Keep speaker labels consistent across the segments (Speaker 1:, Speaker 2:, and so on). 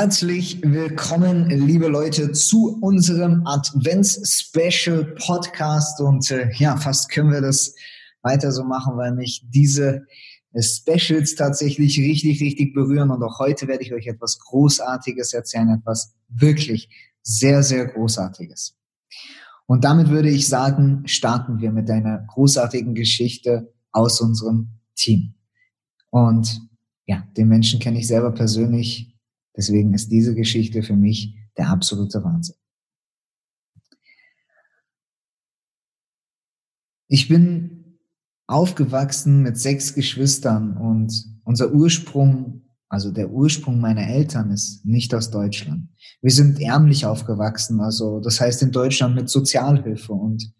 Speaker 1: Herzlich willkommen, liebe Leute, zu unserem Advents-Special Podcast. Und äh, ja, fast können wir das weiter so machen, weil mich diese Specials tatsächlich richtig, richtig berühren. Und auch heute werde ich euch etwas Großartiges erzählen, etwas wirklich sehr, sehr Großartiges. Und damit würde ich sagen, starten wir mit einer großartigen Geschichte aus unserem Team. Und ja, den Menschen kenne ich selber persönlich Deswegen ist diese Geschichte für mich der absolute Wahnsinn. Ich bin aufgewachsen mit sechs Geschwistern und unser Ursprung, also der Ursprung meiner Eltern ist nicht aus Deutschland. Wir sind ärmlich aufgewachsen, also das heißt in Deutschland mit Sozialhilfe und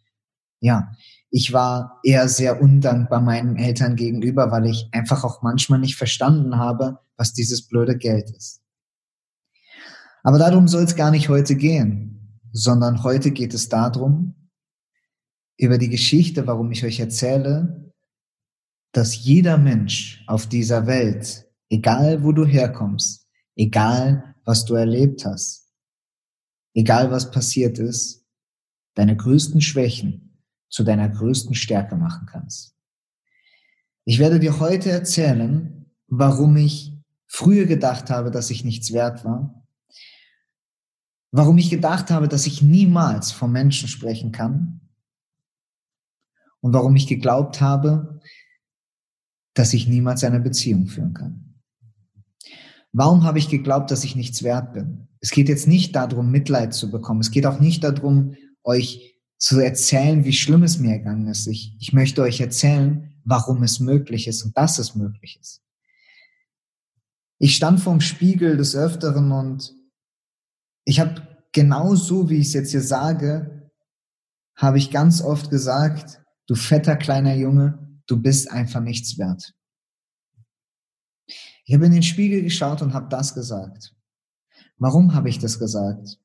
Speaker 1: ja, ich war eher sehr undankbar meinen Eltern gegenüber, weil ich einfach auch manchmal nicht verstanden habe, was dieses blöde Geld ist. Aber darum soll es gar nicht heute gehen, sondern heute geht es darum, über die Geschichte, warum ich euch erzähle, dass jeder Mensch auf dieser Welt, egal wo du herkommst, egal was du erlebt hast, egal was passiert ist, deine größten Schwächen zu deiner größten Stärke machen kannst. Ich werde dir heute erzählen, warum ich früher gedacht habe, dass ich nichts wert war warum ich gedacht habe, dass ich niemals vom Menschen sprechen kann und warum ich geglaubt habe, dass ich niemals eine Beziehung führen kann. Warum habe ich geglaubt, dass ich nichts wert bin? Es geht jetzt nicht darum, Mitleid zu bekommen. Es geht auch nicht darum, euch zu erzählen, wie schlimm es mir ergangen ist. Ich, ich möchte euch erzählen, warum es möglich ist und dass es möglich ist. Ich stand vorm Spiegel des Öfteren und ich habe genau so, wie ich es jetzt hier sage, habe ich ganz oft gesagt, du fetter kleiner Junge, du bist einfach nichts wert. Ich habe in den Spiegel geschaut und habe das gesagt. Warum habe ich das gesagt?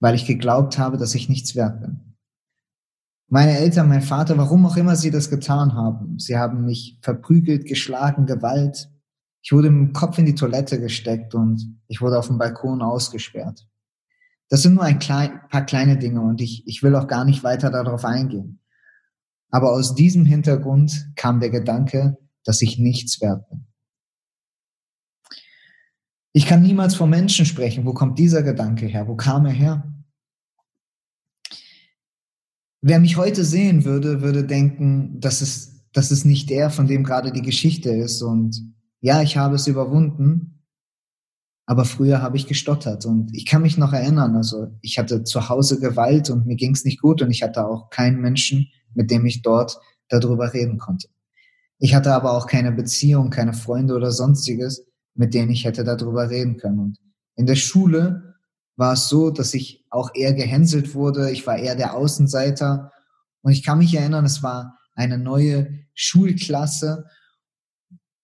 Speaker 1: Weil ich geglaubt habe, dass ich nichts wert bin. Meine Eltern, mein Vater, warum auch immer sie das getan haben, sie haben mich verprügelt, geschlagen, Gewalt, ich wurde dem Kopf in die Toilette gesteckt und ich wurde auf dem Balkon ausgesperrt. Das sind nur ein klein, paar kleine Dinge und ich, ich will auch gar nicht weiter darauf eingehen. Aber aus diesem Hintergrund kam der Gedanke, dass ich nichts wert bin. Ich kann niemals vor Menschen sprechen. Wo kommt dieser Gedanke her? Wo kam er her? Wer mich heute sehen würde, würde denken, das ist, das ist nicht der, von dem gerade die Geschichte ist und ja, ich habe es überwunden, aber früher habe ich gestottert und ich kann mich noch erinnern, also ich hatte zu Hause Gewalt und mir ging es nicht gut und ich hatte auch keinen Menschen, mit dem ich dort darüber reden konnte. Ich hatte aber auch keine Beziehung, keine Freunde oder sonstiges, mit denen ich hätte darüber reden können. Und in der Schule war es so, dass ich auch eher gehänselt wurde. Ich war eher der Außenseiter. Und ich kann mich erinnern, es war eine neue Schulklasse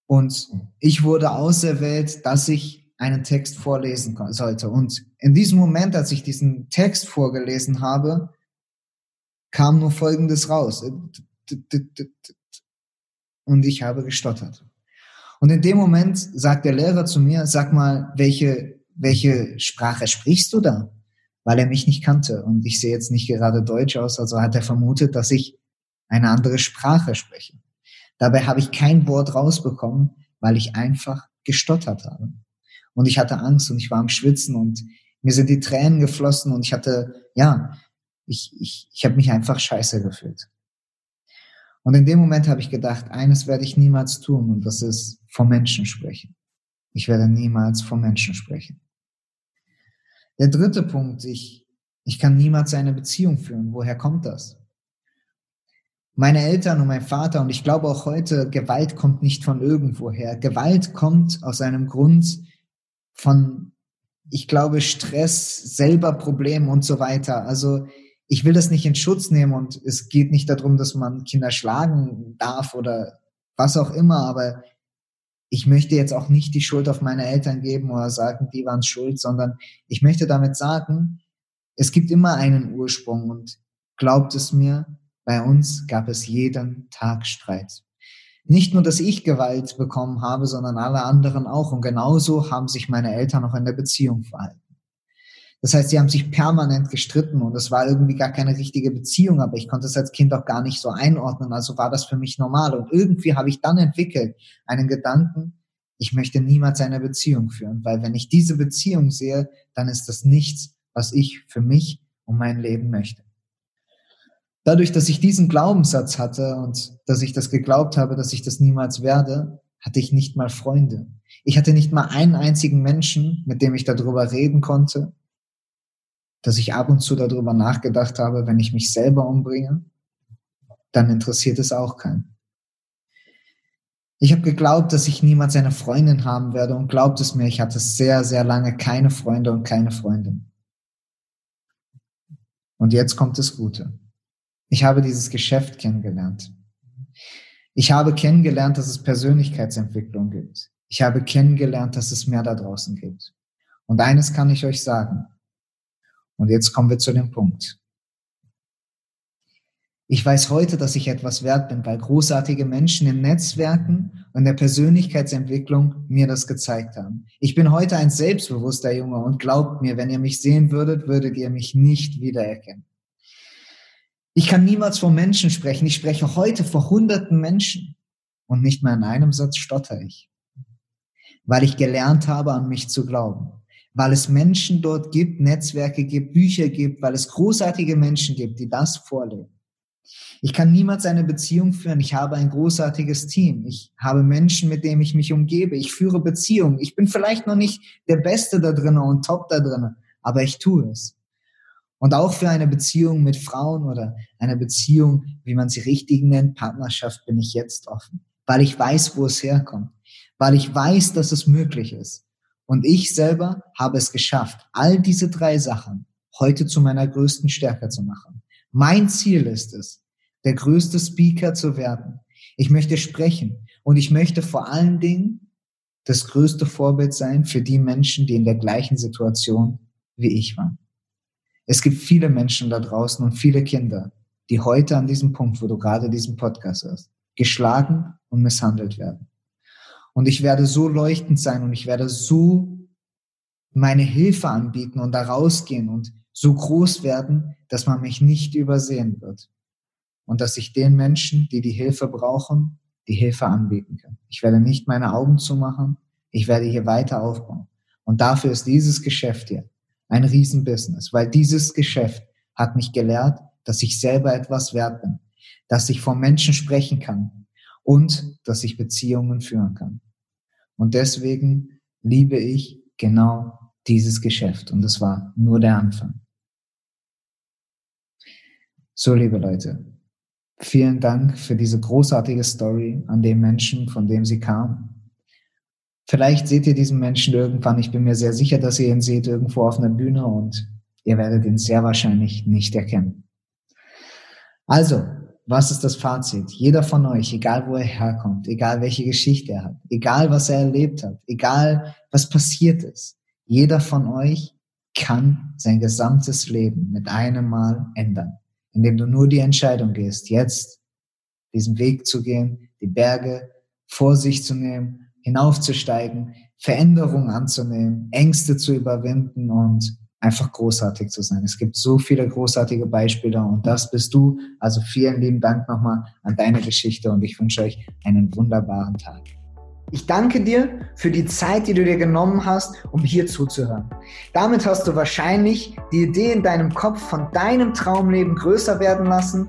Speaker 1: und ich wurde auserwählt, dass ich einen Text vorlesen sollte. Und in diesem Moment, als ich diesen Text vorgelesen habe, kam nur Folgendes raus. Und ich habe gestottert. Und in dem Moment sagt der Lehrer zu mir, sag mal, welche, welche Sprache sprichst du da? Weil er mich nicht kannte. Und ich sehe jetzt nicht gerade deutsch aus, also hat er vermutet, dass ich eine andere Sprache spreche. Dabei habe ich kein Wort rausbekommen, weil ich einfach gestottert habe. Und ich hatte Angst und ich war am Schwitzen und mir sind die Tränen geflossen und ich hatte, ja, ich, ich, ich habe mich einfach scheiße gefühlt. Und in dem Moment habe ich gedacht, eines werde ich niemals tun und das ist vom Menschen sprechen. Ich werde niemals vom Menschen sprechen. Der dritte Punkt, ich, ich kann niemals eine Beziehung führen. Woher kommt das? Meine Eltern und mein Vater und ich glaube auch heute, Gewalt kommt nicht von irgendwoher. Gewalt kommt aus einem Grund von, ich glaube, Stress, selber Problem und so weiter. Also ich will das nicht in Schutz nehmen und es geht nicht darum, dass man Kinder schlagen darf oder was auch immer, aber ich möchte jetzt auch nicht die Schuld auf meine Eltern geben oder sagen, die waren schuld, sondern ich möchte damit sagen, es gibt immer einen Ursprung und glaubt es mir, bei uns gab es jeden Tag Streit. Nicht nur, dass ich Gewalt bekommen habe, sondern alle anderen auch. Und genauso haben sich meine Eltern auch in der Beziehung verhalten. Das heißt, sie haben sich permanent gestritten und es war irgendwie gar keine richtige Beziehung, aber ich konnte es als Kind auch gar nicht so einordnen, also war das für mich normal. Und irgendwie habe ich dann entwickelt einen Gedanken, ich möchte niemals eine Beziehung führen, weil wenn ich diese Beziehung sehe, dann ist das nichts, was ich für mich und mein Leben möchte. Dadurch, dass ich diesen Glaubenssatz hatte und dass ich das geglaubt habe, dass ich das niemals werde, hatte ich nicht mal Freunde. Ich hatte nicht mal einen einzigen Menschen, mit dem ich darüber reden konnte, dass ich ab und zu darüber nachgedacht habe, wenn ich mich selber umbringe, dann interessiert es auch keinen. Ich habe geglaubt, dass ich niemals eine Freundin haben werde und glaubt es mir, ich hatte sehr, sehr lange keine Freunde und keine Freundin. Und jetzt kommt das Gute. Ich habe dieses Geschäft kennengelernt. Ich habe kennengelernt, dass es Persönlichkeitsentwicklung gibt. Ich habe kennengelernt, dass es mehr da draußen gibt. Und eines kann ich euch sagen. Und jetzt kommen wir zu dem Punkt. Ich weiß heute, dass ich etwas wert bin, weil großartige Menschen in Netzwerken und der Persönlichkeitsentwicklung mir das gezeigt haben. Ich bin heute ein selbstbewusster Junge und glaubt mir, wenn ihr mich sehen würdet, würdet ihr mich nicht wiedererkennen. Ich kann niemals vor Menschen sprechen. Ich spreche heute vor hunderten Menschen und nicht mehr in einem Satz stotter ich, weil ich gelernt habe, an mich zu glauben, weil es Menschen dort gibt, Netzwerke gibt, Bücher gibt, weil es großartige Menschen gibt, die das vorleben. Ich kann niemals eine Beziehung führen. Ich habe ein großartiges Team. Ich habe Menschen, mit denen ich mich umgebe. Ich führe Beziehungen. Ich bin vielleicht noch nicht der Beste da drinnen und top da drinnen, aber ich tue es. Und auch für eine Beziehung mit Frauen oder eine Beziehung, wie man sie richtig nennt, Partnerschaft, bin ich jetzt offen. Weil ich weiß, wo es herkommt. Weil ich weiß, dass es möglich ist. Und ich selber habe es geschafft, all diese drei Sachen heute zu meiner größten Stärke zu machen. Mein Ziel ist es, der größte Speaker zu werden. Ich möchte sprechen und ich möchte vor allen Dingen das größte Vorbild sein für die Menschen, die in der gleichen Situation wie ich waren. Es gibt viele Menschen da draußen und viele Kinder, die heute an diesem Punkt, wo du gerade diesen Podcast hast, geschlagen und misshandelt werden. Und ich werde so leuchtend sein und ich werde so meine Hilfe anbieten und da rausgehen und so groß werden, dass man mich nicht übersehen wird. Und dass ich den Menschen, die die Hilfe brauchen, die Hilfe anbieten kann. Ich werde nicht meine Augen zumachen. Ich werde hier weiter aufbauen. Und dafür ist dieses Geschäft hier ein Riesenbusiness, weil dieses Geschäft hat mich gelehrt, dass ich selber etwas wert bin, dass ich vor Menschen sprechen kann und dass ich Beziehungen führen kann. Und deswegen liebe ich genau dieses Geschäft und es war nur der Anfang. So, liebe Leute, vielen Dank für diese großartige Story an den Menschen, von dem sie kam. Vielleicht seht ihr diesen Menschen irgendwann. Ich bin mir sehr sicher, dass ihr ihn seht irgendwo auf einer Bühne und ihr werdet ihn sehr wahrscheinlich nicht erkennen. Also, was ist das Fazit? Jeder von euch, egal wo er herkommt, egal welche Geschichte er hat, egal was er erlebt hat, egal was passiert ist, jeder von euch kann sein gesamtes Leben mit einem Mal ändern, indem du nur die Entscheidung gehst, jetzt diesen Weg zu gehen, die Berge vor sich zu nehmen hinaufzusteigen, Veränderungen anzunehmen, Ängste zu überwinden und einfach großartig zu sein. Es gibt so viele großartige Beispiele und das bist du. Also vielen lieben Dank nochmal an deine Geschichte und ich wünsche euch einen wunderbaren Tag. Ich danke dir für die Zeit, die du dir genommen hast, um hier zuzuhören. Damit hast du wahrscheinlich die Idee in deinem Kopf von deinem Traumleben größer werden lassen